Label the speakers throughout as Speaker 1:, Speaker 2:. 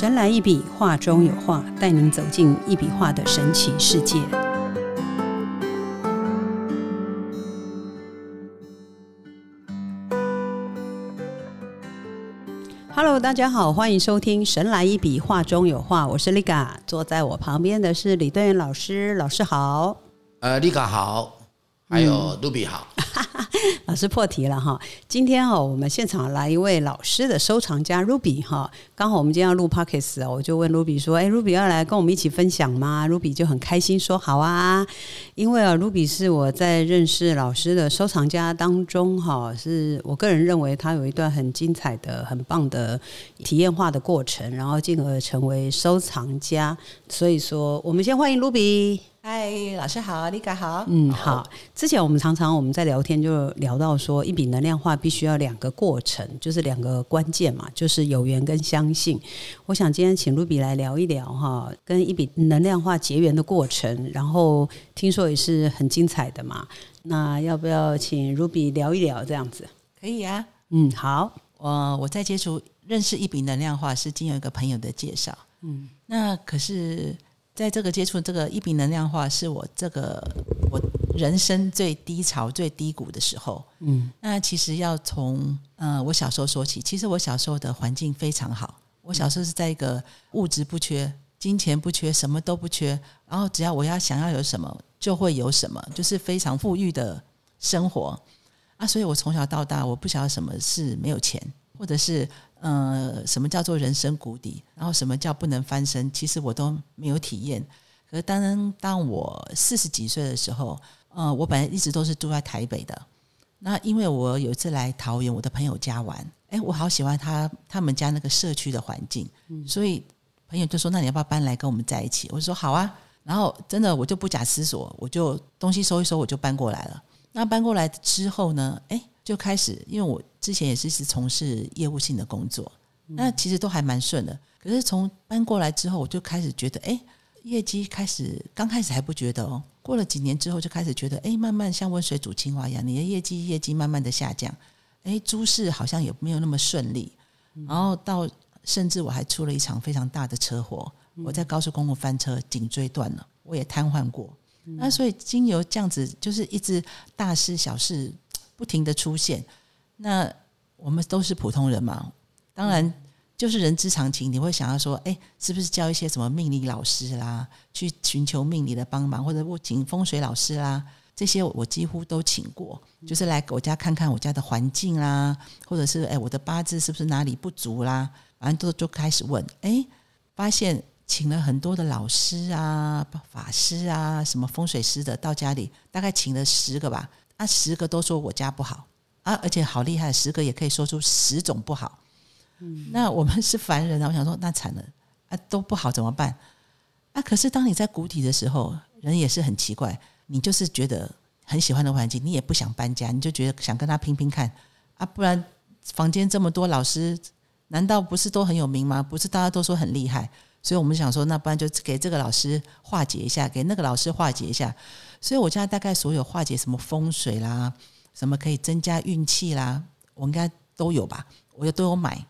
Speaker 1: 神来一笔，画中有画，带您走进一笔画的神奇世界。Hello，大家好，欢迎收听《神来一笔，画中有画》，我是 Liga，坐在我旁边的是李德元老师，老师好。
Speaker 2: 呃，Liga 好，还有 Ruby 好。
Speaker 1: 老师破题了哈，今天哈我们现场来一位老师的收藏家 Ruby 哈，刚好我们今天要录 Pockets 我就问 Ruby 说，哎，Ruby 要来跟我们一起分享吗？Ruby 就很开心说好啊，因为啊，Ruby 是我在认识老师的收藏家当中哈，是我个人认为他有一段很精彩的、很棒的体验化的过程，然后进而成为收藏家，所以说我们先欢迎 Ruby。
Speaker 3: 嗨，老师好，李嘎好。
Speaker 1: 嗯，好。之前我们常常我们在聊天就聊到说，一笔能量化必须要两个过程，就是两个关键嘛，就是有缘跟相信。我想今天请 Ruby 来聊一聊哈，跟一笔能量化结缘的过程，然后听说也是很精彩的嘛。那要不要请 Ruby 聊一聊这样子？
Speaker 3: 可以啊。
Speaker 1: 嗯，好。
Speaker 3: 我我在接触认识一笔能量化是经由一个朋友的介绍。嗯，那可是。在这个接触这个一笔能量化，是我这个我人生最低潮、最低谷的时候。嗯，那其实要从呃我小时候说起。其实我小时候的环境非常好，我小时候是在一个物质不缺、金钱不缺、什么都不缺，然后只要我要想要有什么就会有什么，就是非常富裕的生活啊。所以我从小到大，我不晓得什么是没有钱，或者是。呃，什么叫做人生谷底？然后什么叫不能翻身？其实我都没有体验。可是当当我四十几岁的时候，呃，我本来一直都是住在台北的。那因为我有一次来桃园我的朋友家玩，哎，我好喜欢他他们家那个社区的环境，所以朋友就说：“那你要不要搬来跟我们在一起？”我说：“好啊。”然后真的我就不假思索，我就东西收一收，我就搬过来了。那搬过来之后呢？哎。就开始，因为我之前也是是从事业务性的工作，那其实都还蛮顺的。可是从搬过来之后，我就开始觉得，哎，业绩开始刚开始还不觉得哦，过了几年之后就开始觉得，哎，慢慢像温水煮青蛙一样，你的业绩业绩慢慢的下降，哎，诸事好像也没有那么顺利。然后到甚至我还出了一场非常大的车祸，我在高速公路翻车，颈椎断了，我也瘫痪过。那所以经由这样子，就是一直大事小事。不停的出现，那我们都是普通人嘛，当然就是人之常情。你会想要说，哎，是不是教一些什么命理老师啦，去寻求命理的帮忙，或者我请风水老师啦，这些我几乎都请过，就是来我家看看我家的环境啦，或者是哎我的八字是不是哪里不足啦，反正都就开始问，哎，发现请了很多的老师啊、法师啊、什么风水师的到家里，大概请了十个吧。那十个都说我家不好啊，而且好厉害，十个也可以说出十种不好。嗯，那我们是凡人啊，我想说那惨了啊，都不好怎么办？啊，可是当你在谷底的时候，人也是很奇怪，你就是觉得很喜欢的环境，你也不想搬家，你就觉得想跟他拼拼看啊，不然房间这么多老师，难道不是都很有名吗？不是大家都说很厉害？所以我们想说，那不然就给这个老师化解一下，给那个老师化解一下。所以我家大概所有化解什么风水啦，什么可以增加运气啦，我应该都有吧？我都有买。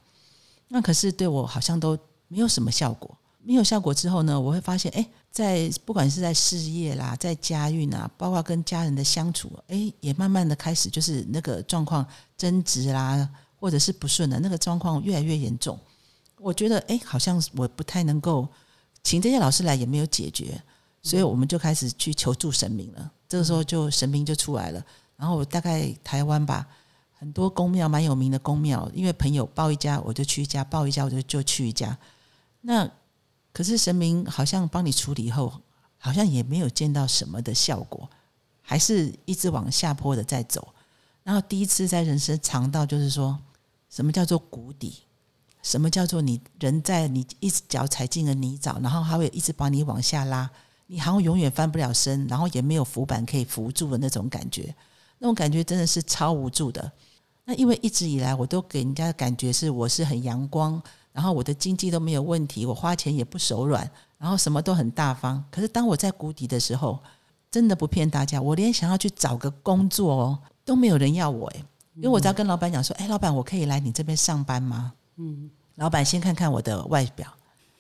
Speaker 3: 那可是对我好像都没有什么效果。没有效果之后呢，我会发现，哎，在不管是在事业啦，在家运啊，包括跟家人的相处，哎，也慢慢的开始就是那个状况争执啦，或者是不顺的那个状况越来越严重。我觉得，哎，好像我不太能够请这些老师来，也没有解决。所以我们就开始去求助神明了。这个时候就神明就出来了。然后大概台湾吧，很多宫庙蛮有名的宫庙，因为朋友报一家，我就去一家；报一家，我就就去一家。那可是神明好像帮你处理后，好像也没有见到什么的效果，还是一直往下坡的在走。然后第一次在人生尝到，就是说什么叫做谷底，什么叫做你人在你一只脚踩进了泥沼，然后还会一直把你往下拉。你好像永远翻不了身，然后也没有浮板可以扶住的那种感觉，那种感觉真的是超无助的。那因为一直以来我都给人家的感觉是我是很阳光，然后我的经济都没有问题，我花钱也不手软，然后什么都很大方。可是当我在谷底的时候，真的不骗大家，我连想要去找个工作哦都没有人要我诶，因为我只要跟老板讲说，哎，老板我可以来你这边上班吗？嗯，老板先看看我的外表。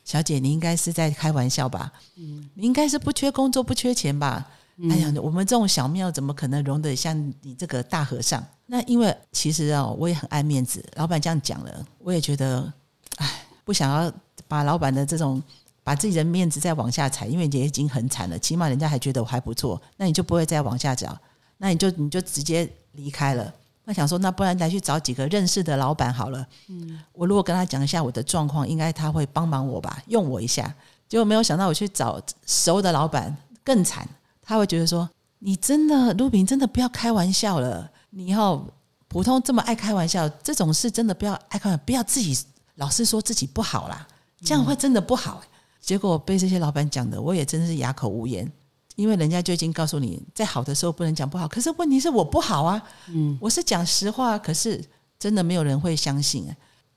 Speaker 3: 小姐，你应该是在开玩笑吧？嗯，你应该是不缺工作、不缺钱吧？哎呀，我们这种小庙怎么可能容得像你这个大和尚？那因为其实啊，我也很爱面子，老板这样讲了，我也觉得，哎，不想要把老板的这种把自己的面子再往下踩，因为也已经很惨了，起码人家还觉得我还不错，那你就不会再往下找，那你就你就直接离开了。那想说，那不然来去找几个认识的老板好了。嗯，我如果跟他讲一下我的状况，应该他会帮忙我吧，用我一下。结果没有想到，我去找熟的老板更惨。他会觉得说：“你真的，卢平真的不要开玩笑了。你以后普通这么爱开玩笑，这种事真的不要爱开玩笑，不要自己老是说自己不好啦，这样会真的不好。”结果被这些老板讲的，我也真的是哑口无言，因为人家就已经告诉你，在好的时候不能讲不好。可是问题是我不好啊，嗯，我是讲实话，可是真的没有人会相信。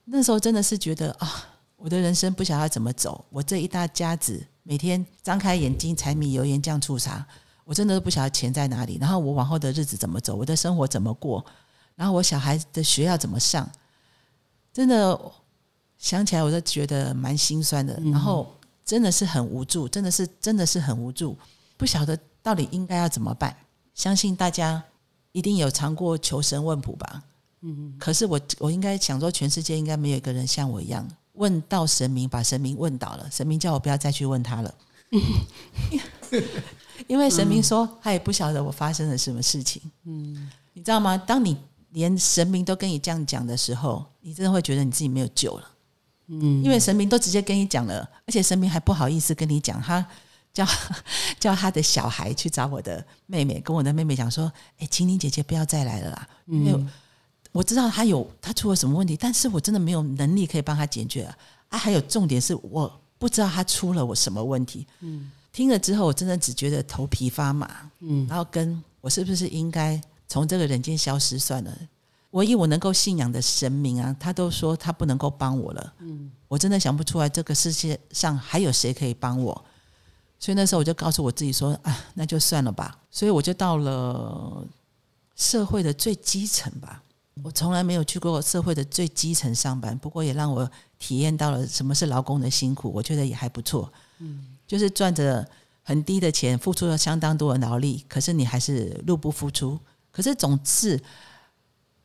Speaker 3: 那时候真的是觉得啊，我的人生不晓得怎么走，我这一大家子每天张开眼睛，柴米油盐酱醋茶。我真的都不晓得钱在哪里，然后我往后的日子怎么走，我的生活怎么过，然后我小孩的学要怎么上，真的想起来我都觉得蛮心酸的。然后真的是很无助，真的是真的是很无助，不晓得到底应该要怎么办。相信大家一定有尝过求神问卜吧？嗯，可是我我应该想说，全世界应该没有一个人像我一样问到神明，把神明问倒了，神明叫我不要再去问他了。因为神明说他也不晓得我发生了什么事情，嗯，你知道吗？当你连神明都跟你这样讲的时候，你真的会觉得你自己没有救了，嗯，因为神明都直接跟你讲了，而且神明还不好意思跟你讲，他叫 叫他的小孩去找我的妹妹，跟我的妹妹讲说：“哎，请你姐姐不要再来了啦，因为我知道他有他出了什么问题，但是我真的没有能力可以帮他解决啊。还有重点是我不知道他出了我什么问题，嗯。”听了之后，我真的只觉得头皮发麻，嗯，然后跟我是不是应该从这个人间消失算了？唯一我能够信仰的神明啊，他都说他不能够帮我了，嗯，我真的想不出来这个世界上还有谁可以帮我，所以那时候我就告诉我自己说，啊，那就算了吧。所以我就到了社会的最基层吧。我从来没有去过社会的最基层上班，不过也让我体验到了什么是劳工的辛苦，我觉得也还不错，嗯。就是赚着很低的钱，付出了相当多的劳力，可是你还是入不敷出。可是总是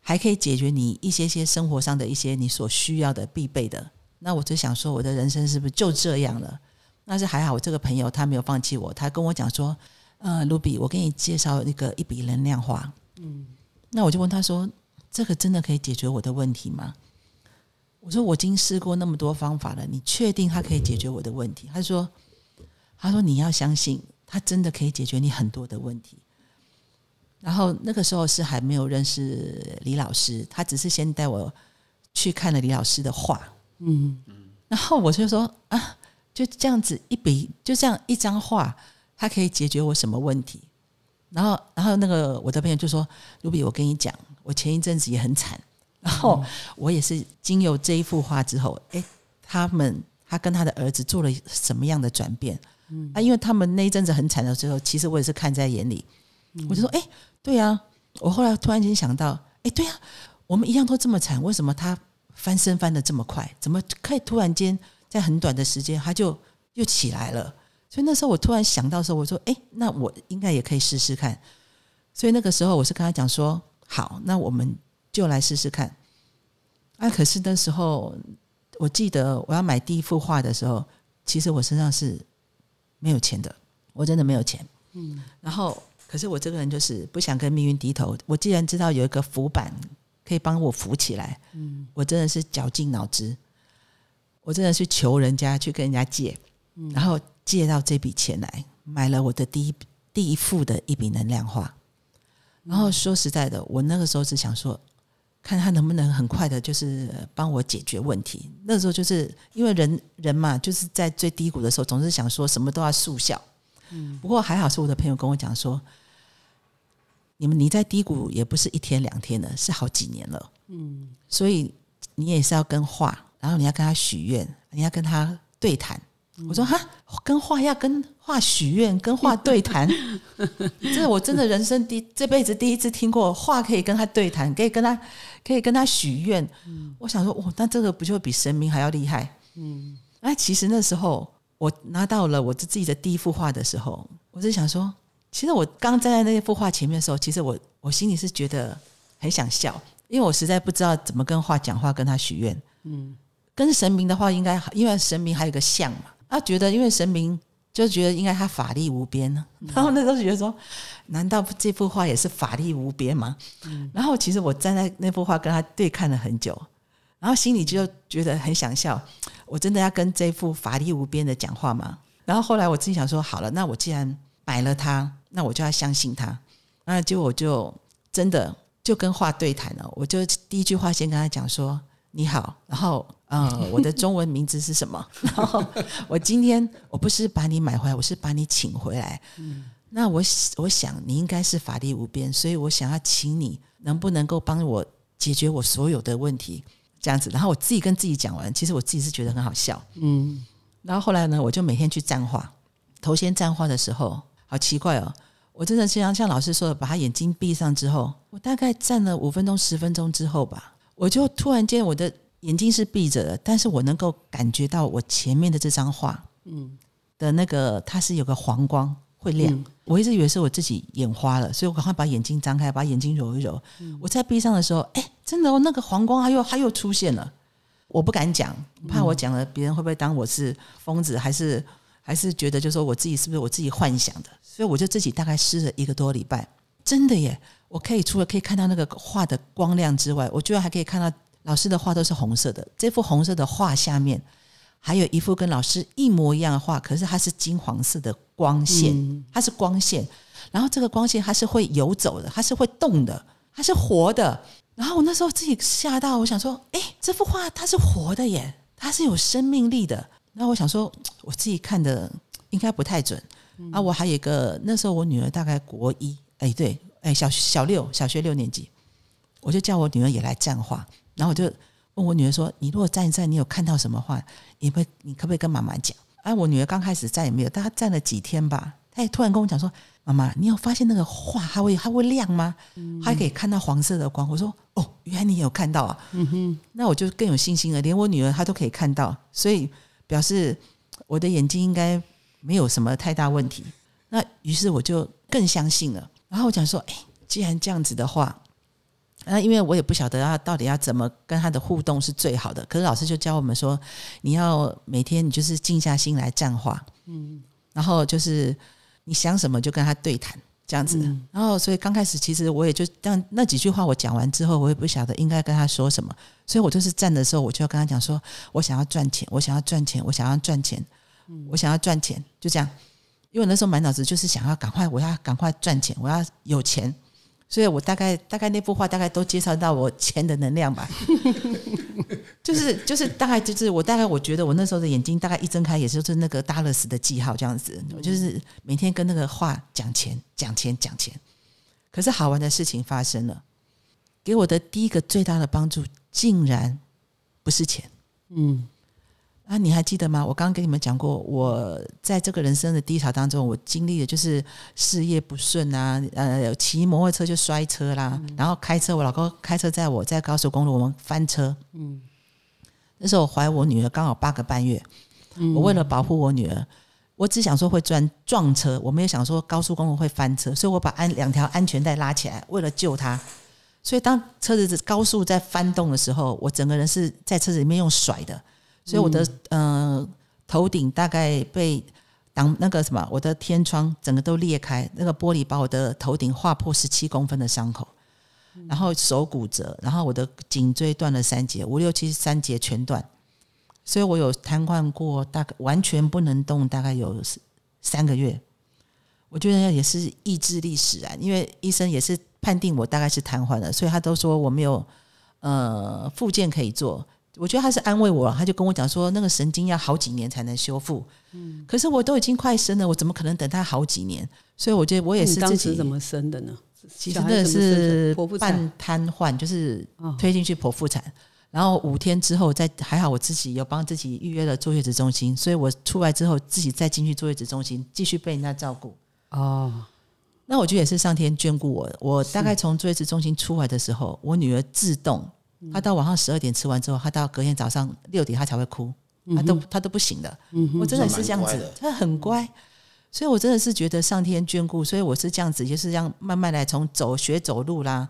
Speaker 3: 还可以解决你一些些生活上的一些你所需要的必备的。那我就想说，我的人生是不是就这样了？那是还好，我这个朋友他没有放弃我，他跟我讲说：“呃，卢比，我给你介绍一个一笔能量化。”嗯，那我就问他说：“这个真的可以解决我的问题吗？”我说：“我已经试过那么多方法了，你确定它可以解决我的问题？”他说。他说：“你要相信，他真的可以解决你很多的问题。”然后那个时候是还没有认识李老师，他只是先带我去看了李老师的画。嗯嗯。然后我就说：“啊，就这样子一笔，就这样一张画，它可以解决我什么问题？”然后，然后那个我的朋友就说：“卢比，我跟你讲，我前一阵子也很惨。然后我也是经由这一幅画之后，哎，他们他跟他的儿子做了什么样的转变？”啊，因为他们那一阵子很惨的时候，其实我也是看在眼里。我就说，哎，对呀，我后来突然间想到，哎，对呀，我们一样都这么惨，为什么他翻身翻的这么快？怎么可以突然间在很短的时间他就又起来了？所以那时候我突然想到的时候，我说，哎，那我应该也可以试试看。所以那个时候我是跟他讲说，好，那我们就来试试看。啊，可是那时候我记得我要买第一幅画的时候，其实我身上是。没有钱的，我真的没有钱。嗯，然后可是我这个人就是不想跟命运低头。我既然知道有一个浮板可以帮我浮起来，嗯，我真的是绞尽脑汁，我真的去求人家去跟人家借，然后借到这笔钱来买了我的第一第一副的一笔能量画。然后说实在的，我那个时候只想说。看他能不能很快的，就是帮我解决问题。那时候就是因为人人嘛，就是在最低谷的时候，总是想说什么都要速效。嗯，不过还好是我的朋友跟我讲说，你们你在低谷也不是一天两天的，是好几年了。嗯，所以你也是要跟画，然后你要跟他许愿，你要跟他对谈。我说哈，跟画要跟画许愿，跟画对谈，这是我真的人生第这辈子第一次听过画可以跟他对谈，可以跟他可以跟他许愿。我想说，哇，那这个不就比神明还要厉害？嗯，那其实那时候我拿到了我自己的第一幅画的时候，我是想说，其实我刚站在那幅画前面的时候，其实我我心里是觉得很想笑，因为我实在不知道怎么跟画讲话，跟他许愿。嗯，跟神明的话，应该因为神明还有个像嘛，他觉得因为神明就觉得应该他法力无边呢。然后那时候觉得说，难道这幅画也是法力无边吗？然后其实我站在那幅画跟他对看了很久，然后心里就觉得很想笑。我真的要跟这幅法力无边的讲话吗？然后后来我自己想说，好了，那我既然买了它，那我就要相信它。那就我就真的就跟画对谈了。我就第一句话先跟他讲说：“你好。”然后，呃，我的中文名字是什么？然后我今天我不是把你买回来，我是把你请回来。嗯那我我想你应该是法力无边，所以我想要请你能不能够帮我解决我所有的问题。这样子，然后我自己跟自己讲完，其实我自己是觉得很好笑，嗯。然后后来呢，我就每天去站画，头先站画的时候，好奇怪哦，我真的像像老师说的，把他眼睛闭上之后，我大概站了五分钟、十分钟之后吧，我就突然间我的眼睛是闭着的，但是我能够感觉到我前面的这张画，嗯，的那个它是有个黄光。会亮，我一直以为是我自己眼花了，所以我赶快把眼睛张开，把眼睛揉一揉。我在闭上的时候，哎，真的，哦，那个黄光它又它又出现了。我不敢讲，怕我讲了，别人会不会当我是疯子，还是还是觉得就说我自己是不是我自己幻想的？所以我就自己大概试了一个多礼拜，真的耶！我可以除了可以看到那个画的光亮之外，我居然还可以看到老师的画都是红色的。这幅红色的画下面。还有一幅跟老师一模一样的画，可是它是金黄色的光线，它是光线，然后这个光线它是会游走的，它是会动的，它是活的。然后我那时候自己吓到，我想说，哎，这幅画它是活的耶，它是有生命力的。然后我想说，我自己看的应该不太准。啊，我还有一个那时候我女儿大概国一，哎对，哎小小六小学六年级，我就叫我女儿也来站画，然后我就。问我女儿说：“你如果站一站，你有看到什么话？你会，你可不可以跟妈妈讲？”啊，我女儿刚开始站也没有，但她站了几天吧，她也突然跟我讲说：“妈妈，你有发现那个画它会它会亮吗？还可以看到黄色的光。”我说：“哦，原来你有看到啊！”嗯哼，那我就更有信心了。连我女儿她都可以看到，所以表示我的眼睛应该没有什么太大问题。那于是我就更相信了。然后我讲说：“哎，既然这样子的话。”那因为我也不晓得要到底要怎么跟他的互动是最好的，可是老师就教我们说，你要每天你就是静下心来站话，嗯，然后就是你想什么就跟他对谈这样子，然后所以刚开始其实我也就但那几句话我讲完之后，我也不晓得应该跟他说什么，所以我就是站的时候我就要跟他讲说，我想要赚钱，我想要赚钱，我想要赚钱，我想要赚钱，就这样，因为那时候满脑子就是想要赶快，我要赶快赚钱，我要有钱。所以我大概大概那幅画大概都介绍到我钱的能量吧，就是就是大概就是我大概我觉得我那时候的眼睛大概一睁开也就是那个达勒斯的记号这样子，我就是每天跟那个画讲钱讲钱讲钱，可是好玩的事情发生了，给我的第一个最大的帮助竟然不是钱，嗯。啊，你还记得吗？我刚刚跟你们讲过，我在这个人生的低潮当中，我经历的就是事业不顺啊，呃，骑摩托车就摔车啦，然后开车，我老公开车载我在高速公路，我们翻车。嗯，那时候我怀我女儿刚好八个半月，我为了保护我女儿，我只想说会撞撞车，我没有想说高速公路会翻车，所以我把安两条安全带拉起来，为了救她。所以当车子高速在翻动的时候，我整个人是在车子里面用甩的。所以我的呃头顶大概被挡那个什么，我的天窗整个都裂开，那个玻璃把我的头顶划破十七公分的伤口，然后手骨折，然后我的颈椎断了三节，五六七三节全断，所以我有瘫痪过，大概完全不能动，大概有三个月。我觉得也是意志力使然，因为医生也是判定我大概是瘫痪了，所以他都说我没有呃复健可以做。我觉得他是安慰我，他就跟我讲说，那个神经要好几年才能修复。嗯，可是我都已经快生了，我怎么可能等他好几年？所以我觉得我也是自己
Speaker 1: 怎么生的呢？
Speaker 3: 其实那是半瘫痪，就是推进去剖腹产，然后五天之后再还好，我自己有帮自己预约了坐月子中心，所以我出来之后自己再进去坐月子中心继续被人家照顾。哦，那我觉得也是上天眷顾我。我大概从坐月子中心出来的时候，我女儿自动。他到晚上十二点吃完之后，他到隔天早上六点他才会哭。他都他都不行的。我真的是这样子他很乖，所以我真的是觉得上天眷顾，所以我是这样子，就是这样慢慢来从走学走路啦，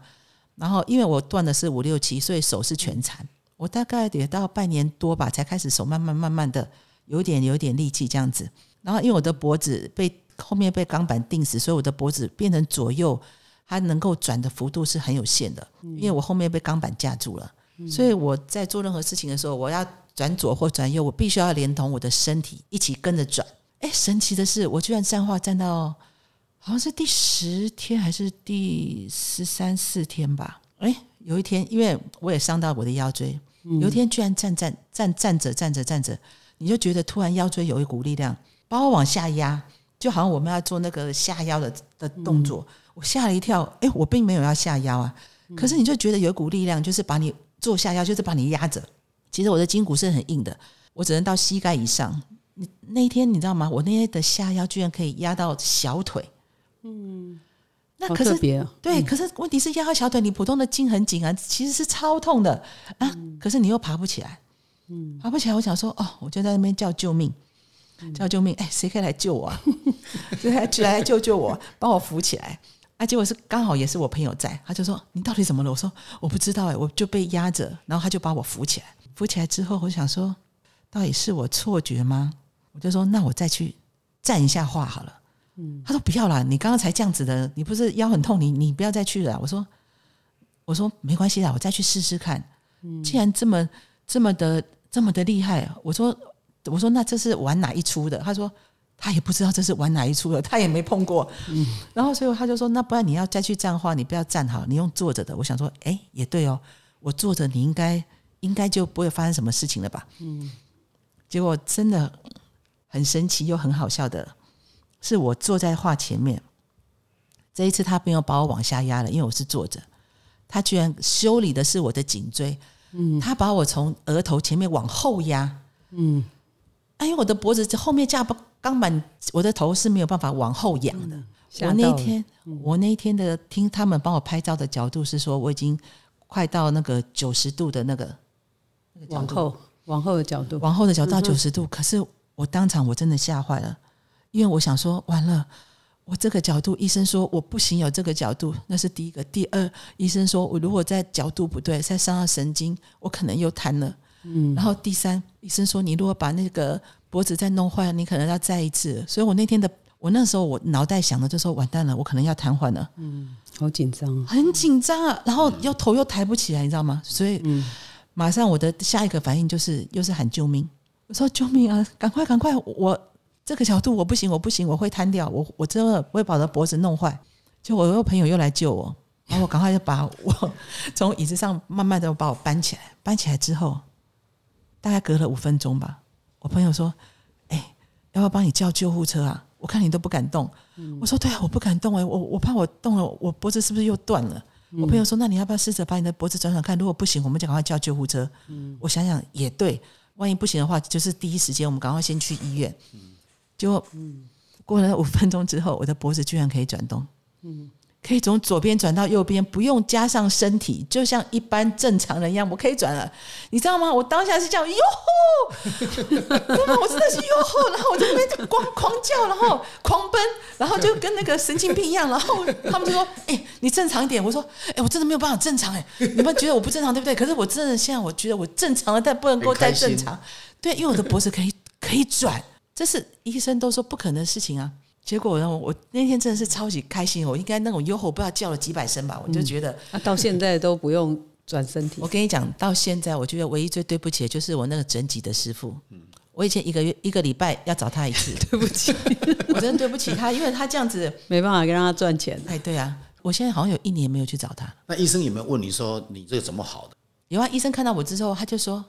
Speaker 3: 然后因为我断的是五六七，所以手是全残，我大概得到半年多吧，才开始手慢慢慢慢的有点有点力气这样子，然后因为我的脖子被后面被钢板钉死，所以我的脖子变成左右。它能够转的幅度是很有限的，因为我后面被钢板架住了，所以我在做任何事情的时候，我要转左或转右，我必须要连同我的身体一起跟着转。哎，神奇的是，我居然站话站到好像是第十天还是第十三四天吧。哎，有一天，因为我也伤到我的腰椎，有一天居然站站站站着站着站着，你就觉得突然腰椎有一股力量把我往下压，就好像我们要做那个下腰的的动作。我吓了一跳，哎，我并没有要下腰啊，可是你就觉得有一股力量，就是把你做下腰，就是把你压着。其实我的筋骨是很硬的，我只能到膝盖以上。你那一天你知道吗？我那天的下腰居然可以压到小腿，嗯，那可是
Speaker 1: 特别啊，
Speaker 3: 对，可是问题是压到小腿，你普通的筋很紧啊，其实是超痛的啊。可是你又爬不起来，嗯，爬不起来。我想说，哦，我就在那边叫救命，叫救命！哎，谁可以来救我啊？谁来来救救我，帮我扶起来？啊，结果是刚好也是我朋友在，他就说你到底怎么了？我说我不知道哎、我就被压着，然后他就把我扶起来。扶起来之后，我想说，到底是我错觉吗？我就说那我再去站一下话好了。嗯，他说不要啦，你刚刚才这样子的，你不是腰很痛，你你不要再去了。我说我说没关系啦，我再去试试看。既然这么这么的这么的厉害，我说我说那这是玩哪一出的？他说他也不知道这是玩哪一出的，他也没碰过。嗯然后所以他就说，那不然你要再去站话，你不要站好，你用坐着的。我想说，哎，也对哦，我坐着你应该应该就不会发生什么事情了吧？嗯。结果真的很神奇又很好笑的，是我坐在画前面，这一次他没有把我往下压了，因为我是坐着，他居然修理的是我的颈椎，嗯，他把我从额头前面往后压，嗯，哎，因为我的脖子后面架不钢板，我的头是没有办法往后仰的。我那天，我那一天的听他们帮我拍照的角度是说，我已经快到那个九十度的那个
Speaker 1: 往后往后的角度，
Speaker 3: 往后的角度到九十度，可是我当场我真的吓坏了，因为我想说完了，我这个角度，医生说我不行有这个角度，那是第一个。第二，医生说我如果在角度不对，再伤到神经，我可能又瘫了。嗯，然后第三，医生说你如果把那个脖子再弄坏了，你可能要再一次。所以我那天的，我那时候我脑袋想的就说完蛋了，我可能要瘫痪了。
Speaker 1: 嗯好紧张哦，
Speaker 3: 很紧张啊，然后又头又抬不起来，你知道吗？所以马上我的下一个反应就是又是喊救命，我说救命啊，赶快赶快，我这个角度我不行，我不行，我会瘫掉，我我真的会把我的脖子弄坏。就我有朋友又来救我，然后我赶快就把我 从椅子上慢慢的把我搬起来，搬起来之后，大概隔了五分钟吧，我朋友说：“哎、要不要帮你叫救护车啊？我看你都不敢动。我说：“对啊，我不敢动哎、我我怕我动了，我脖子是不是又断了？”我朋友说：“那你要不要试着把你的脖子转转看？如果不行，我们就赶快叫救护车。我想想也对，万一不行的话，就是第一时间我们赶快先去医院。结果过了五分钟之后，我的脖子居然可以转动，可以从左边转到右边，不用加上身体，就像一般正常人一样，我可以转了。你知道吗？我当下是这样哟吼，我真的是哟吼，然后我就边狂狂叫，然后狂奔，然后就跟那个神经病一样。然后他们就说：“哎、你正常一点。”我说：“哎、我真的没有办法正常哎、你们觉得我不正常对不对？可是我真的现在我觉得我正常了，但不能够再正常。对，因为我的脖子可以可以转，这是医生都说不可能的事情啊。结果呢，我那天真的是超级开心，我应该那种哟吼不知道叫了几百声吧，我就觉得。
Speaker 1: 那到现在都不用转身体
Speaker 3: 我，跟你讲，到现在我觉得唯一最对不起的就是我那个整脊的师傅。我以前一个月一个礼拜要找他一次，
Speaker 1: 对不起，
Speaker 3: 我真的对不起他，因为他这样子，
Speaker 1: 没办法让他赚钱。
Speaker 3: 哎，对啊，我现在好像有一年没有去找他。
Speaker 2: 那医生有没有问你说你这个怎么好的？
Speaker 3: 有啊，医生看到我之后，他就说：“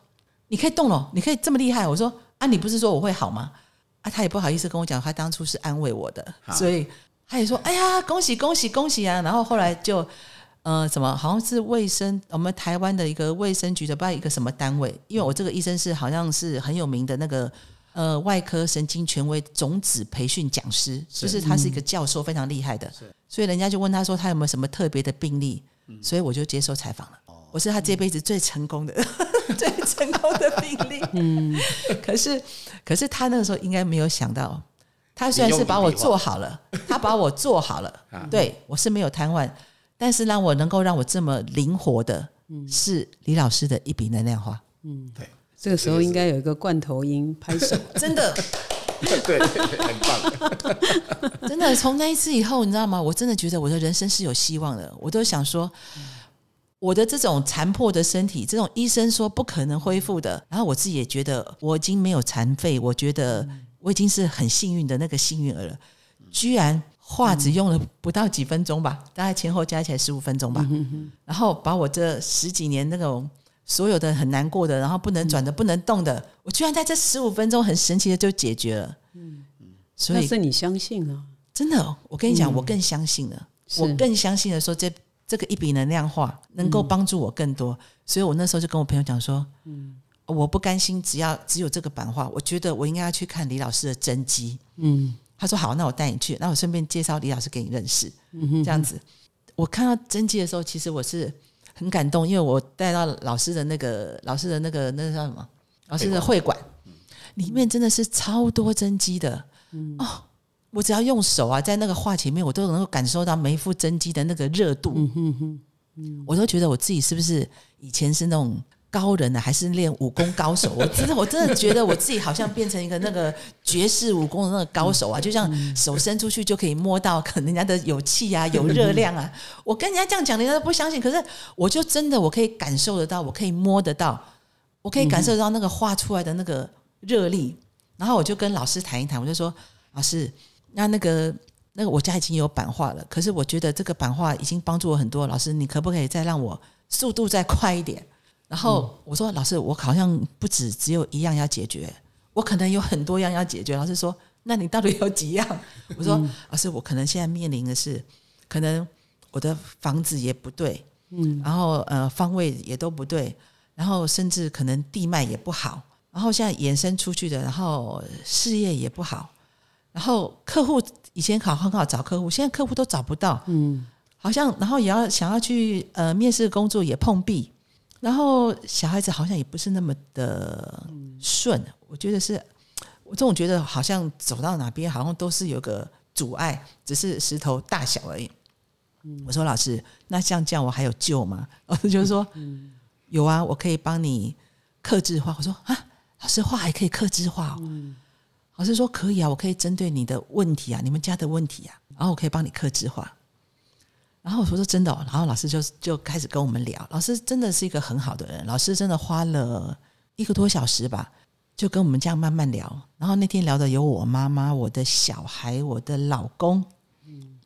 Speaker 3: 你可以动了，你可以这么厉害。”我说：“啊，你不是说我会好吗？”啊，他也不好意思跟我讲，他当初是安慰我的，所以他也说：“哎呀，恭喜恭喜恭喜啊！”然后后来就呃，什么好像是卫生，我们台湾的一个卫生局的，不知道一个什么单位，因为我这个医生是好像是很有名的那个。呃，外科神经权威种子培训讲师，就是他是一个教授，非常厉害的，所以人家就问他说他有没有什么特别的病例，所以我就接受采访了。
Speaker 2: 哦，
Speaker 3: 我是他这辈子最成功的、最成功的病例。嗯，可是可是他那个时候应该没有想到，他虽然是把我做好了，他把我做好了，对我是没有瘫痪，但是让我能够让我这么灵活的，是李老师的一笔能量化。
Speaker 2: 嗯，对，
Speaker 1: 这个时候应该有一个罐头音拍手，
Speaker 3: 真的。
Speaker 2: 对，很
Speaker 3: 棒。真的，从那一次以后，你知道吗？我真的觉得我的人生是有希望的。我都想说，我的这种残破的身体，这种医生说不可能恢复的，然后我自己也觉得我已经没有残废，我觉得我已经是很幸运的那个幸运儿了。居然话只用了不到几分钟吧，大概前后加起来十五分钟吧，然后把我这十几年那种。所有的很难过的，然后不能转的、不能动的，我居然在这十五分钟很神奇的就解决了。
Speaker 1: 所以是你相信啊？
Speaker 3: 真的，我跟你讲，我更相信了。我更相信了，说这这个一笔能量化能够帮助我更多。所以我那时候就跟我朋友讲说，嗯，我不甘心，只要只有这个版画，我觉得我应该要去看李老师的真迹。嗯，他说好，那我带你去，那我顺便介绍李老师给你认识。嗯哼，这样子，我看到真迹的时候，其实我是。很感动，因为我带到老师的那个老师的那个那个叫什么？老师的会馆里面真的是超多真迹的嗯哦！我只要用手啊，在那个画前面，我都能够感受到每一幅真迹的那个热度。嗯嗯嗯我都觉得我自己是不是以前是那种。高人呢，还是练武功高手？我真的，我真的觉得我自己好像变成一个那个绝世武功的那个高手啊！就像手伸出去就可以摸到，可能人家的有气啊，有热量啊。我跟人家这样讲，人家都不相信。可是我就真的，我可以感受得到，我可以摸得到，我可以感受到那个画出来的那个热力。然后我就跟老师谈一谈，我就说：“老师，那那个那个我家已经有版画了，可是我觉得这个版画已经帮助我很多。老师，你可不可以再让我速度再快一点？”然后我说：“老师，我好像不止只有一样要解决，我可能有很多样要解决。”老师说：“那你到底有几样？”我说：“老师，我可能现在面临的是，可能我的房子也不对，嗯，然后呃方位也都不对，然后甚至可能地脉也不好，然后现在延伸出去的，然后事业也不好，然后客户以前好很好找客户，现在客户都找不到，嗯，好像然后也要想要去呃面试工作也碰壁。”然后小孩子好像也不是那么的顺，我觉得是，我总觉得好像走到哪边好像都是有个阻碍，只是石头大小而已。我说老师，那像这样我还有救吗？老师就是说，有啊，我可以帮你克制化。我说啊，老师画还可以克制化哦。老师说可以啊，我可以针对你的问题啊，你们家的问题啊，然后我可以帮你克制化。然后我说真的，哦然后老师就就开始跟我们聊。老师真的是一个很好的人，老师真的花了一个多小时吧，就跟我们这样慢慢聊。然后那天聊的有我妈妈、我的小孩、我的老公，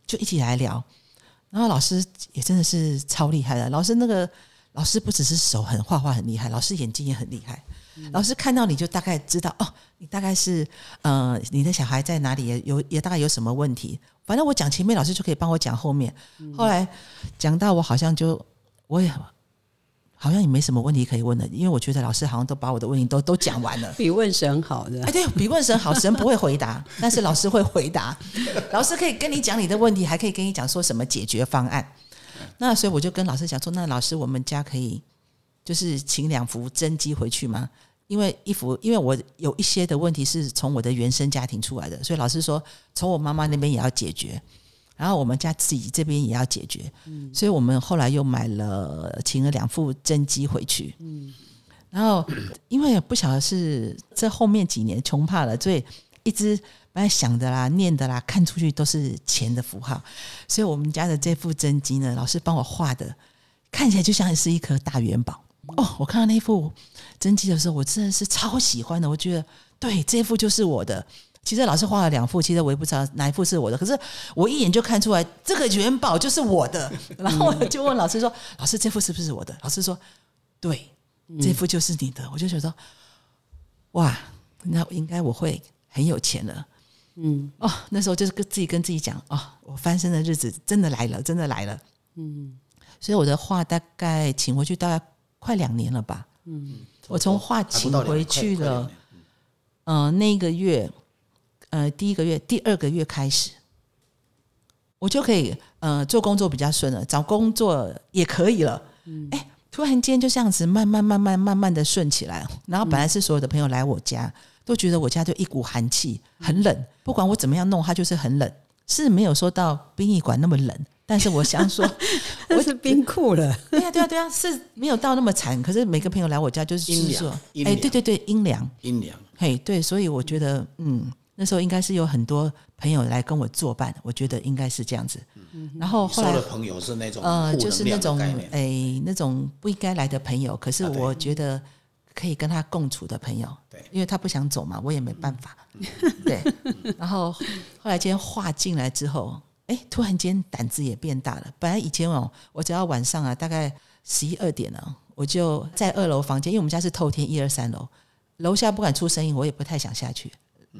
Speaker 3: 就一起来聊。然后老师也真的是超厉害的。老师那个老师不只是手很画画很厉害，老师眼睛也很厉害。老师看到你就大概知道哦，你大概是呃，你的小孩在哪里也有也大概有什么问题。反正我讲前面，老师就可以帮我讲后面。后来讲到我好像就我也好像也没什么问题可以问了，因为我觉得老师好像都把我的问题都都讲完了。
Speaker 1: 比问神好的，
Speaker 3: 哎，对比问神好，神不会回答，但是老师会回答。老师可以跟你讲你的问题，还可以跟你讲说什么解决方案。那所以我就跟老师讲说，那老师我们家可以就是请两幅真迹回去吗？因为一幅，因为我有一些的问题是从我的原生家庭出来的，所以老师说从我妈妈那边也要解决，然后我们家自己这边也要解决，嗯，所以我们后来又买了请了两副真机回去，嗯，然后因为不晓得是这后面几年穷怕了，所以一直本来想的啦、念的啦，看出去都是钱的符号，所以我们家的这副真机呢，老师帮我画的，看起来就像是一颗大元宝。哦，我看到那幅真迹的时候，我真的是超喜欢的。我觉得，对，这幅就是我的。其实老师画了两幅，其实我也不知道哪一幅是我的。可是我一眼就看出来，这个元宝就是我的。然后我就问老师说：“老师，这幅是不是我的？”老师说：“对，这幅就是你的。”我就觉得，哇，那应该我会很有钱了。嗯，哦，那时候就是跟自己跟自己讲：“哦，我翻身的日子真的来了，真的来了。”嗯，所以我的画大概请回去大概。快两年了吧？嗯，我从画请回去了。嗯，那个月，呃，第一个月、第二个月开始，我就可以呃做工作比较顺了，找工作也可以了。嗯，哎，突然间就这样子慢慢慢慢慢慢的顺起来，然后本来是所有的朋友来我家，都觉得我家就一股寒气，很冷，不管我怎么样弄，它就是很冷，是没有说到殡仪馆那么冷，但是我想说，
Speaker 1: 我是冰库了。
Speaker 3: 对呀对呀对呀，是没有到那么惨，可是每个朋友来我家就是
Speaker 2: 阴凉
Speaker 3: 说，
Speaker 2: 阴
Speaker 3: 哎，对对对，阴凉，
Speaker 2: 阴凉，
Speaker 3: 嘿，对，所以我觉得，嗯，那时候应该是有很多朋友来跟我作伴，我觉得应该是这样子。嗯然后后来
Speaker 2: 的朋友是那种
Speaker 3: 呃，就是那种
Speaker 2: 概念，
Speaker 3: 诶，那种不应该来的朋友，可是我觉得可以跟他共处的朋友，
Speaker 2: 对。
Speaker 3: 因为他不想走嘛，我也没办法，对。然后后来今天话进来之后，哎，突然间胆子也变大了。本来以前哦，我只要晚上啊，大概十一二点了，我就在二楼房间，因为我们家是透天一二三楼，楼下不敢出声音，我也不太想下去。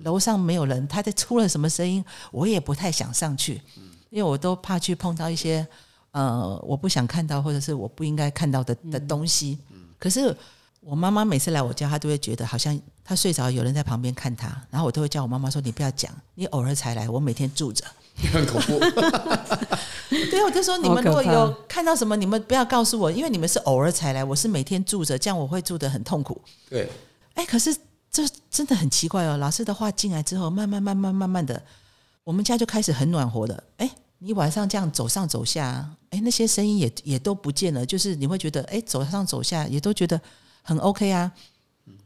Speaker 3: 楼上没有人，他在出了什么声音，我也不太想上去，因为我都怕去碰到一些呃我不想看到或者是我不应该看到的的东西。可是我妈妈每次来我家，她都会觉得好像她睡着有人在旁边看她，然后我都会叫我妈妈说：“你不要讲，你偶尔才来，我每天住着。
Speaker 2: 很恐怖。”
Speaker 3: 对，我就说你们如果有看到什么，你们不要告诉我，因为你们是偶尔才来，我是每天住着，这样我会住得很痛苦。
Speaker 2: 对，
Speaker 3: 哎，可是这真的很奇怪哦。老师的话进来之后，慢慢慢慢慢慢的，我们家就开始很暖和了。哎，你晚上这样走上走下，哎，那些声音也也都不见了，就是你会觉得，哎，走上走下也都觉得很 OK 啊。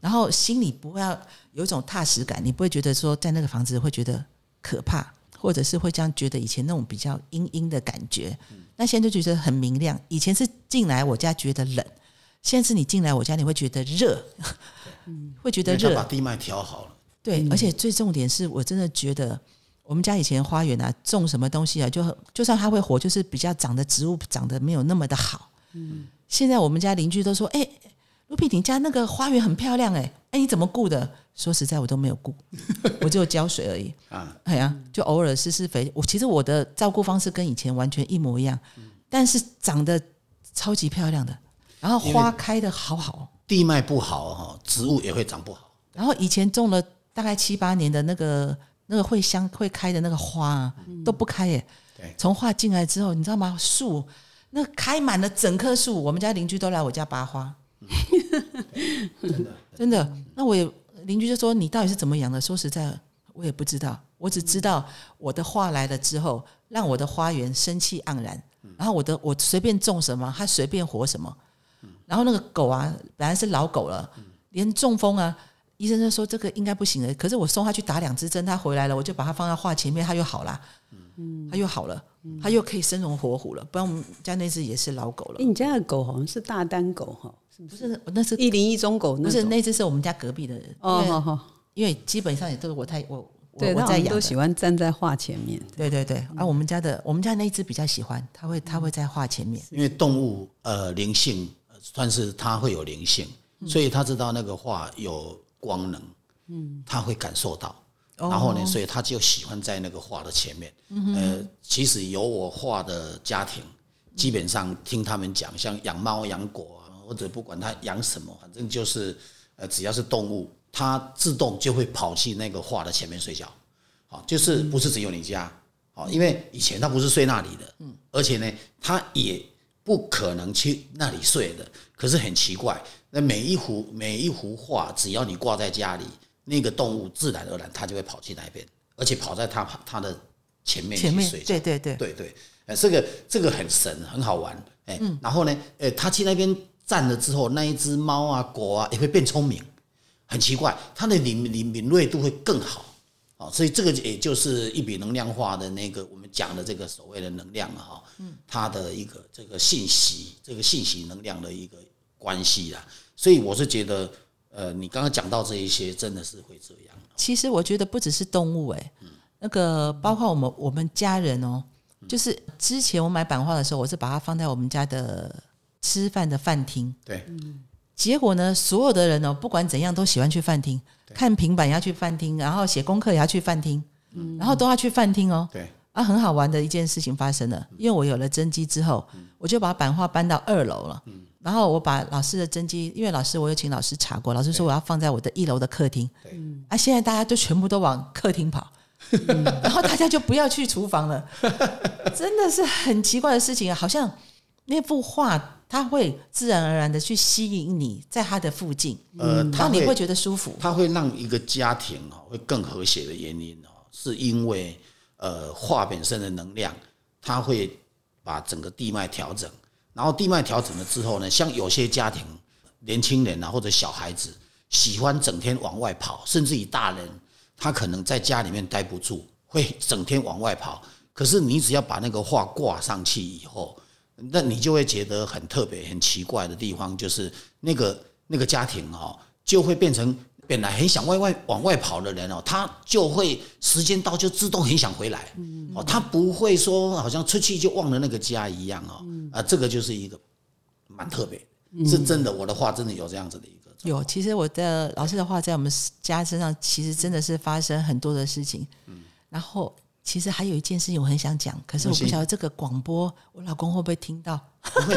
Speaker 3: 然后心里不会要有一种踏实感，你不会觉得说在那个房子会觉得可怕，或者是会这样觉得以前那种比较阴阴的感觉。那现在就觉得很明亮。以前是进来我家觉得冷，现在是你进来我家你会觉得热，会觉得热
Speaker 2: 把。地脉调好了，
Speaker 3: 对，而且最重点是我真的觉得，我们家以前花园啊，种什么东西啊，就很就算它会活，就是比较长的植物长得没有那么的好。嗯，现在我们家邻居都说：“哎、卢比，你家那个花园很漂亮、哎，哎，你怎么顾的？”说实在，我都没有顾，我只有浇水而已。
Speaker 2: 啊，
Speaker 3: 哎呀，就偶尔施施肥。我其实我的照顾方式跟以前完全一模一样，但是长得超级漂亮的，然后花开的好好。
Speaker 2: 地脉不好哈，植物也会长不好。
Speaker 3: 然后以前种了大概七八年的那个那个会香会开的那个花啊，都不开耶。
Speaker 2: 对
Speaker 3: 从画进来之后，你知道吗？树那开满了整棵树，我们家邻居都来我家拔花，
Speaker 2: 真的，
Speaker 3: 真的。那我也邻居就说你到底是怎么养的？说实在，我也不知道，我只知道我的花来了之后，让我的花园生气盎然。然后我的我随便种什么，它随便活什么。然后那个狗啊，本来是老狗了，连中风啊，医生就说这个应该不行了。可是我送它去打两支针，它回来了，我就把它放在画前面，它又好了，它又好了，它又可以生龙活虎了。不然我们家那只也是老狗了
Speaker 1: 哎，，你家的狗好像是大丹狗哈，
Speaker 3: 不是？那是
Speaker 1: 一零一中狗
Speaker 3: 不是
Speaker 1: 那
Speaker 3: 只是我们家隔壁的人，
Speaker 1: 哦，
Speaker 3: 因为基本上也都是我太我我
Speaker 1: 对，
Speaker 3: 我在养都
Speaker 1: 喜欢站在画前面。
Speaker 3: 对对对，啊，我们家的我们家那一只比较喜欢，它会它会在画前面。
Speaker 2: 因为动物呃灵性呃算是它会有灵性，所以它知道那个画有光能，嗯，它会感受到。然后呢，所以它就喜欢在那个画的前面。呃，其实有我画的家庭，基本上听他们讲，像养猫、养狗啊，或者不管它养什么，反正就是呃，只要是动物，它自动就会跑去那个画的前面睡觉。好，就是不是只有你家，好，因为以前它不是睡那里的，嗯，而且呢，它也不可能去那里睡的。可是很奇怪，那每一幅每一幅画，只要你挂在家里，那个动物自然而然它就会跑去那边，而且跑在它它的前面去睡觉。
Speaker 3: 对对对，
Speaker 2: 对对，呃，这个这个很神，很好玩，哎、然后呢，呃，他去那边站了之后，那一只猫啊、狗啊也会变聪明，很奇怪，它的敏敏敏锐度会更好，哦，所以这个也就是一笔能量化的那个我们讲的这个所谓的能量啊，哈，它的一个这个信息，这个信息能量的一个关系啦，所以我是觉得，呃，你刚刚讲到这一些，真的是会这样。
Speaker 3: 其实我觉得不只是动物、欸，那个包括我们我们家人哦，就是之前我买版画的时候，我是把它放在我们家的吃饭的饭厅。
Speaker 2: 对，
Speaker 3: 结果呢，所有的人哦，不管怎样都喜欢去饭厅，看平板也要去饭厅，然后写功课也要去饭厅，然后都要去饭厅哦。
Speaker 2: 对，
Speaker 3: 啊，很好玩的一件事情发生了，因为我有了真机之后，我就把版画搬到二楼了。嗯然后我把老师的真机，因为老师我有请老师查过，老师说我要放在我的一楼的客厅。啊，现在大家就全部都往客厅跑，然后大家就不要去厨房了，真的是很奇怪的事情啊！好像那幅画他会自然而然的去吸引你在他的附近，
Speaker 2: 呃，它
Speaker 3: 让你会觉得舒服。
Speaker 2: 它会让一个家庭哦会更和谐的原因哦，是因为呃画本身的能量，它会把整个地脉调整，然后地脉调整了之后呢，像有些家庭年轻人啊或者小孩子喜欢整天往外跑，甚至于大人他可能在家里面待不住，会整天往外跑。可是你只要把那个画挂上去以后，那你就会觉得很特别、很奇怪的地方，就是那个那个家庭哦，就会变成本来很想外外往外跑的人哦，他就会时间到就自动很想回来，哦，他不会说好像出去就忘了那个家一样哦，啊，这个就是一个蛮特别的，是真的，我的话真的有这样子的一个。
Speaker 3: 有，其实我的老师的话，在我们家身上，其实真的是发生很多的事情。然后，其实还有一件事情我很想讲，可是我不晓得这个广播，我老公会不会听到？
Speaker 2: 不会，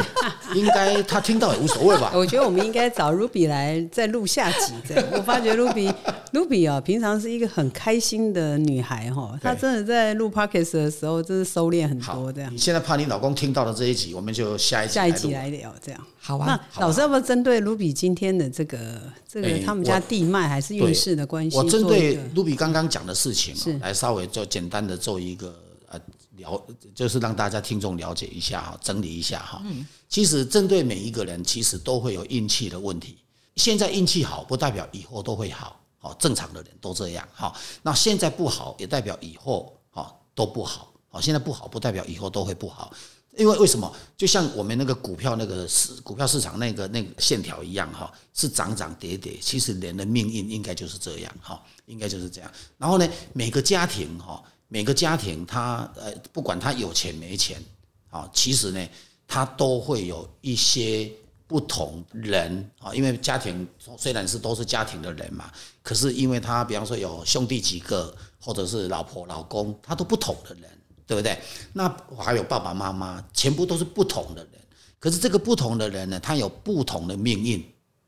Speaker 2: 应该他听到也无所谓吧？
Speaker 1: 我觉得我们应该找 Ruby 来再录下集。这样，我发觉 Ruby Ruby 啊，平常是一个很开心的女孩哈。她真的在录 Podcast 的时候，真是收敛很多。这样，
Speaker 2: 你现在怕你老公听到了这一集，我们就下一集
Speaker 1: 下一集来聊。这样
Speaker 3: 好啊。
Speaker 1: 那老师要不要针对 Ruby 今天的这个这个他们家地脉还是运势的关系？
Speaker 2: 我针对 Ruby 刚刚讲的事情，来稍微做简单的做一个呃了，就是让大家听众了解一下哈，整理一下哈。嗯。其实针对每一个人，其实都会有运气的问题。现在运气好，不代表以后都会好。哦，正常的人都这样。哈，那现在不好，也代表以后哈都不好。好，现在不好，不代表以后都会不好。因为为什么？就像我们那个股票那个市股票市场那个那个线条一样哈，是涨涨跌跌。其实人的命运应该就是这样哈，应该就是这样。然后呢，每个家庭哈，每个家庭他呃，不管他有钱没钱啊，其实呢。他都会有一些不同人啊，因为家庭虽然是都是家庭的人嘛，可是因为他比方说有兄弟几个，或者是老婆老公，他都不同的人，对不对？那我还有爸爸妈妈，全部都是不同的人。可是这个不同的人呢，他有不同的命运，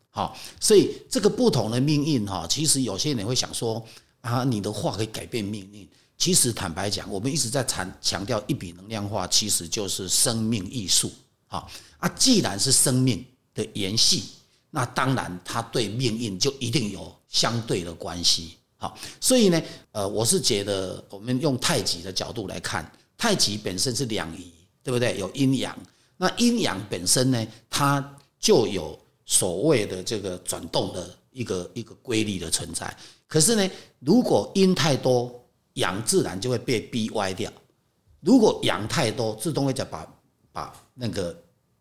Speaker 2: 好，所以这个不同的命运哈，其实有些人会想说啊，你的话可以改变命运。其实坦白讲，我们一直在强强调一笔能量化，其实就是生命艺术。好啊，既然是生命的延续，那当然它对命运就一定有相对的关系。好，所以呢，呃，我是觉得我们用太极的角度来看，太极本身是两仪，对不对？有阴阳，那阴阳本身呢，它就有所谓的这个转动的一个一个规律的存在。可是呢，如果阴太多，阳自然就会被逼歪掉。如果阳太多，自动会再把把那个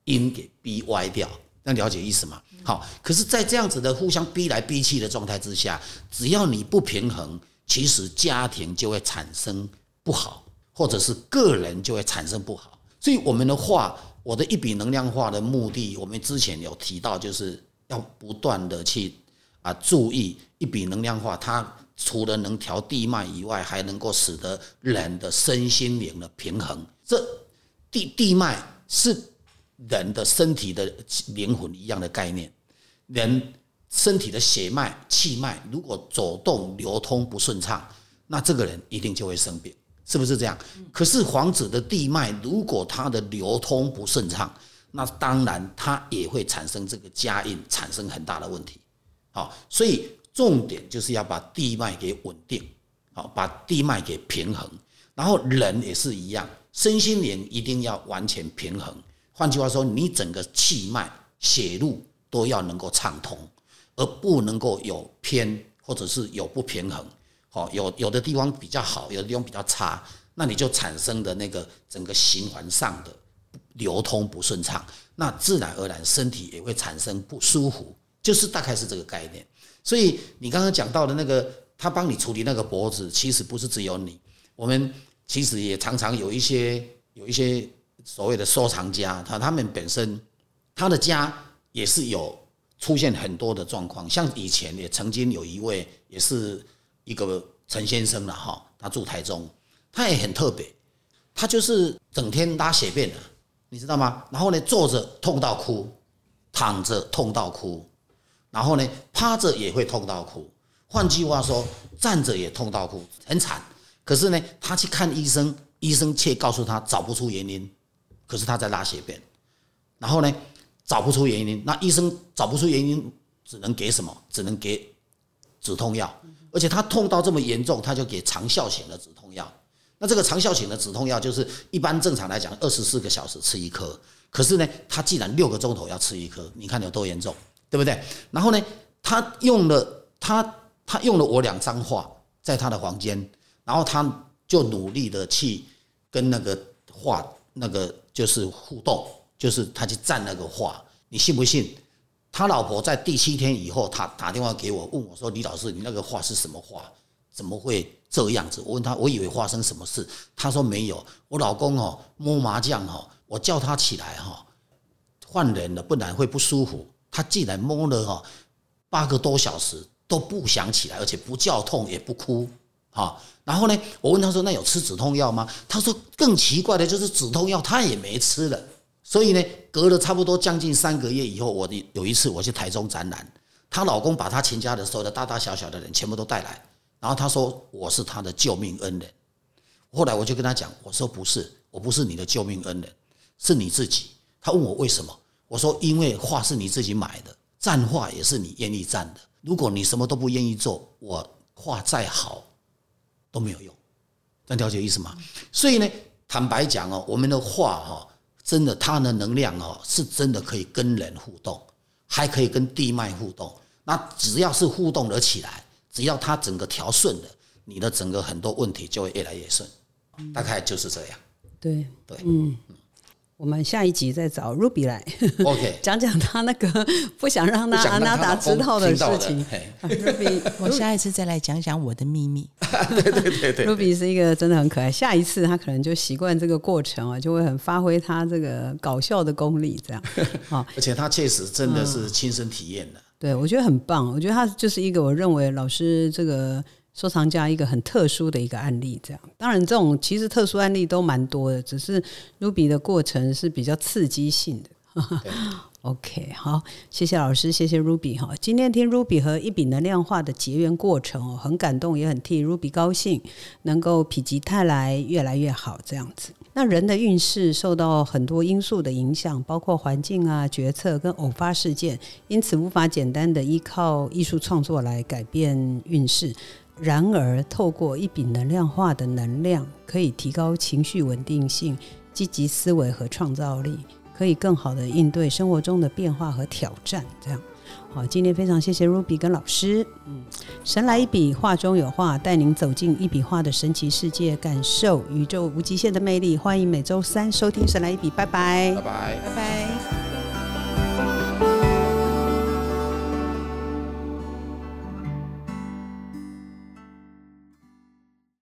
Speaker 2: 阴给逼歪掉。那了解意思吗？好，可是，在这样子的互相逼来逼去的状态之下，只要你不平衡，其实家庭就会产生不好，或者是个人就会产生不好。所以，我们的话，我的一笔能量化的目的，我们之前有提到，就是要不断的去啊注意一笔能量化它。除了能调地脉以外，还能够使得人的身心灵的平衡。这地地脉是人的身体的灵魂一样的概念。人身体的血脉、气脉如果走动流通不顺畅，那这个人一定就会生病，是不是这样？可是皇子的地脉如果它的流通不顺畅，那当然他也会产生这个家印，产生很大的问题。好，所以。重点就是要把地脉给稳定，好，把地脉给平衡，然后人也是一样，身心灵一定要完全平衡。换句话说，你整个气脉、血路都要能够畅通，而不能够有偏或者是有不平衡。好，有有的地方比较好，有的地方比较差，那你就产生的那个整个循环上的流通不顺畅，那自然而然身体也会产生不舒服，就是大概是这个概念。所以你刚刚讲到的那个，他帮你处理那个脖子，其实不是只有你，我们其实也常常有一些有一些所谓的收藏家，他他们本身他的家也是有出现很多的状况，像以前也曾经有一位也是一个陈先生了哈，他住台中，他也很特别，他就是整天拉血便的，你知道吗？然后呢，坐着痛到哭，躺着痛到哭。然后呢，趴着也会痛到哭。换句话说，站着也痛到哭，很惨。可是呢，他去看医生，医生却告诉他找不出原因。可是他在拉血便。然后呢，找不出原因，那医生找不出原因，只能给什么？只能给止痛药，而且他痛到这么严重，他就给长效型的止痛药。那这个长效型的止痛药，就是一般正常来讲，二十四个小时吃一颗。可是呢，他既然六个钟头要吃一颗，你看有多严重，对不对？然后呢，他用了他他用了我两张画在他的房间，然后他就努力的去跟那个画那个就是互动。就是他去占那个画，你信不信？他老婆在第七天以后，他打电话给我，问我说：“李老师，你那个画是什么画？怎么会这样子？”我问他，我以为发生什么事。他说没有，我老公哦摸麻将哦，我叫他起来哈，换人了，不然会不舒服。他竟然摸了哈八个多小时都不想起来，而且不叫痛也不哭哈。然后呢，我问他说：“那有吃止痛药吗？”他说：“更奇怪的就是止痛药他也没吃了。”所以呢，隔了差不多将近三个月以后，我有一次我去台中展览，她老公把她全家的所有的大大小小的人全部都带来，然后她说我是她的救命恩人。后来我就跟她讲，我说不是，我不是你的救命恩人，是你自己。她问我为什么，我说因为画是你自己买的，站画也是你愿意站的。如果你什么都不愿意做，我画再好都没有用。能了解意思吗？所以呢，坦白讲哦，我们的话哈。真的，它的能量哦，是真的可以跟人互动，还可以跟地脉互动。那只要是互动得起来，只要它整个调顺了，你的整个很多问题就会越来越顺。大概就是这样。
Speaker 1: 对
Speaker 2: 对，
Speaker 1: 嗯。我们下一集再找 Ruby 来
Speaker 2: ，OK，
Speaker 1: 讲讲他那个 不想让他阿娜达知道的事情。Ruby，
Speaker 3: 我下一次再来讲讲我的秘密。
Speaker 2: 对对对对
Speaker 1: ，Ruby 是一个真的很可爱。下一次他可能就习惯这个过程啊，就会很发挥他这个搞笑的功力，这样。
Speaker 2: 好，而且他确实真的是亲身体验的。
Speaker 1: 对，我觉得很棒。我觉得他就是一个我认为老师这个。收藏家一个很特殊的一个案例，这样当然这种其实特殊案例都蛮多的，只是 Ruby 的过程是比较刺激性的。OK，好，谢谢老师，谢谢 Ruby 哈。今天听 Ruby 和一笔能量化的结缘过程哦，很感动，也很替 Ruby 高兴，能够否极泰来，越来越好这样子。那人的运势受到很多因素的影响，包括环境啊、决策跟偶发事件，因此无法简单的依靠艺术创作来改变运势。然而，透过一笔能量化的能量，可以提高情绪稳定性、积极思维和创造力，可以更好的应对生活中的变化和挑战。这样，好，今天非常谢谢 Ruby 跟老师。嗯，神来一笔，画中有画，带您走进一笔画的神奇世界，感受宇宙无极限的魅力。欢迎每周三收听《神来一笔》，拜拜，
Speaker 2: 拜拜，
Speaker 1: 拜拜。